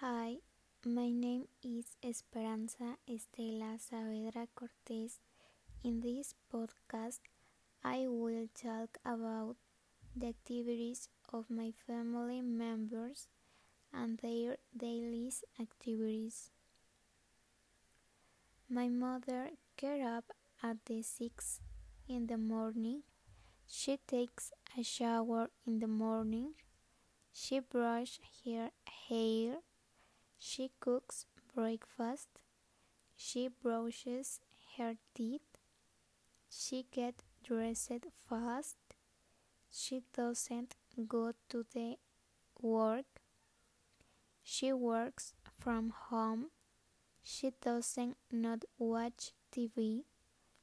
Hi, my name is Esperanza Estela Saavedra Cortez. In this podcast, I will talk about the activities of my family members and their daily activities. My mother gets up at the 6 in the morning. She takes a shower in the morning. She brushes her hair she cooks breakfast. She brushes her teeth. She gets dressed fast. She doesn't go to the work. She works from home. She doesn't not watch TV.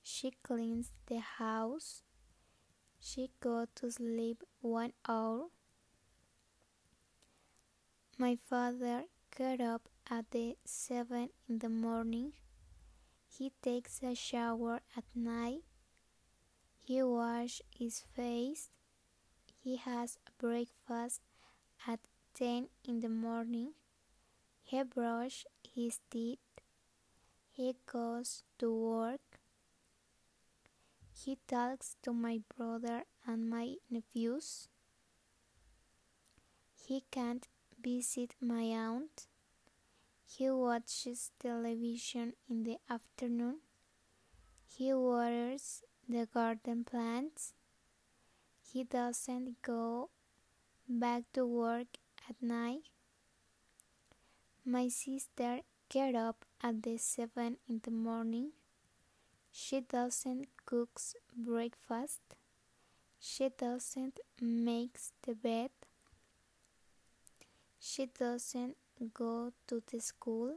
She cleans the house. She goes to sleep one hour. My father get up at the 7 in the morning. He takes a shower at night. He washes his face. He has a breakfast at 10 in the morning. He brushes his teeth. He goes to work. He talks to my brother and my nephews. He can't visit my aunt. He watches television in the afternoon. He waters the garden plants. He doesn't go back to work at night. My sister get up at the seven in the morning. She doesn't cook breakfast. She doesn't make the bed. She doesn't go to the school.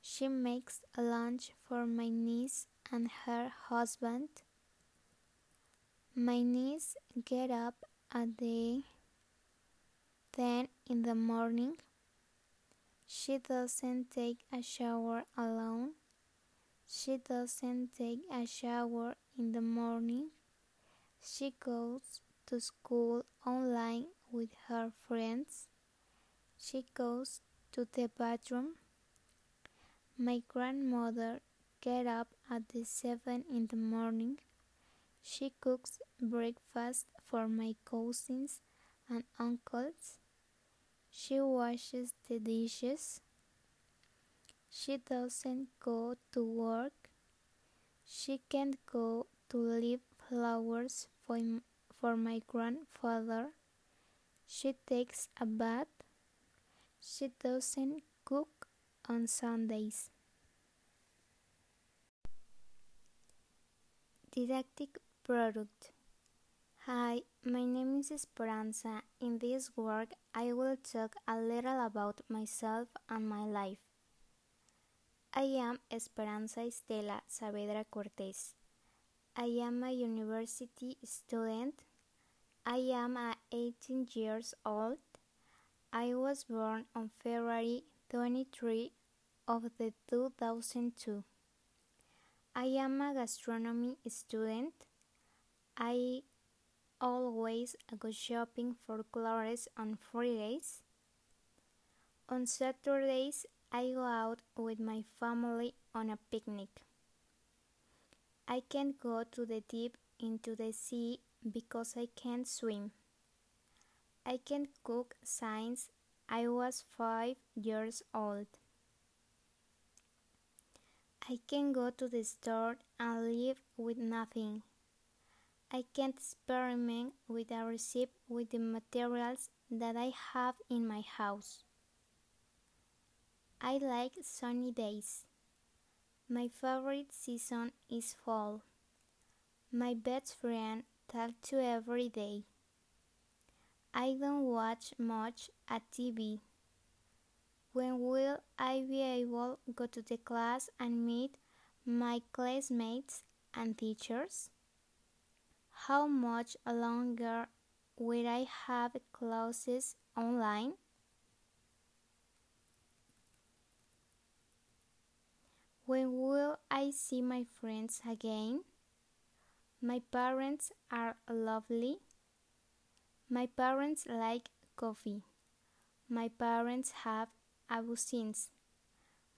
She makes a lunch for my niece and her husband. My niece get up at the 10 in the morning. She doesn't take a shower alone. She doesn't take a shower in the morning. She goes to school online with her friends. She goes to the bathroom. My grandmother get up at the seven in the morning. She cooks breakfast for my cousins and uncles. She washes the dishes. She doesn't go to work. She can't go to leave flowers for, for my grandfather. She takes a bath. She doesn't cook on Sundays. Didactic product. Hi, my name is Esperanza. In this work, I will talk a little about myself and my life. I am Esperanza Estela Saavedra Cortez. I am a university student. I am 18 years old. I was born on February 23 of the 2002. I am a gastronomy student. I always go shopping for clothes on Fridays. On Saturdays, I go out with my family on a picnic. I can't go to the deep into the sea because I can't swim. I can cook since I was five years old. I can go to the store and live with nothing. I can experiment with a recipe with the materials that I have in my house. I like sunny days. My favorite season is fall. My best friend talks to every day. I don't watch much at TV. When will I be able to go to the class and meet my classmates and teachers? How much longer will I have classes online? When will I see my friends again? My parents are lovely. My parents like coffee. My parents have absence.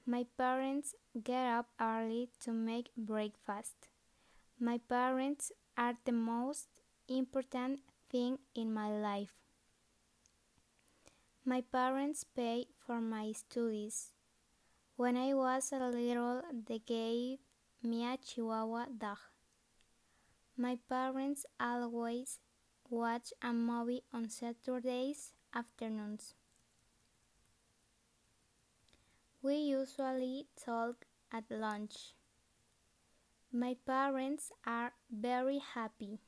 My parents get up early to make breakfast. My parents are the most important thing in my life. My parents pay for my studies. When I was a little, they gave me a Chihuahua dog. My parents always watch a movie on Saturdays afternoons. We usually talk at lunch. My parents are very happy.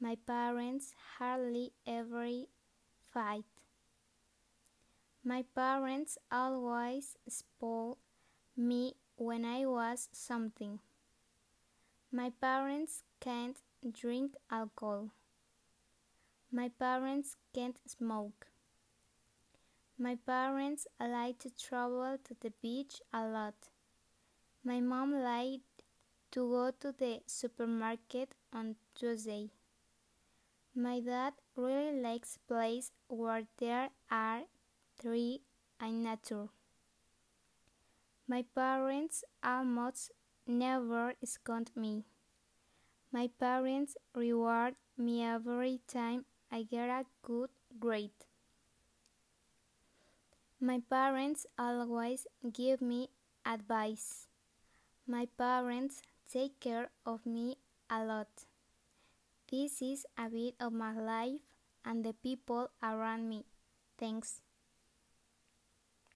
My parents hardly ever fight. My parents always spoil me when I was something. My parents can't drink alcohol. My parents can't smoke. My parents like to travel to the beach a lot. My mom liked to go to the supermarket on Tuesday. My dad really likes places where there are trees and nature. My parents almost never scold me. My parents reward me every time I get a good grade. My parents always give me advice. My parents take care of me a lot. This is a bit of my life and the people around me. Thanks.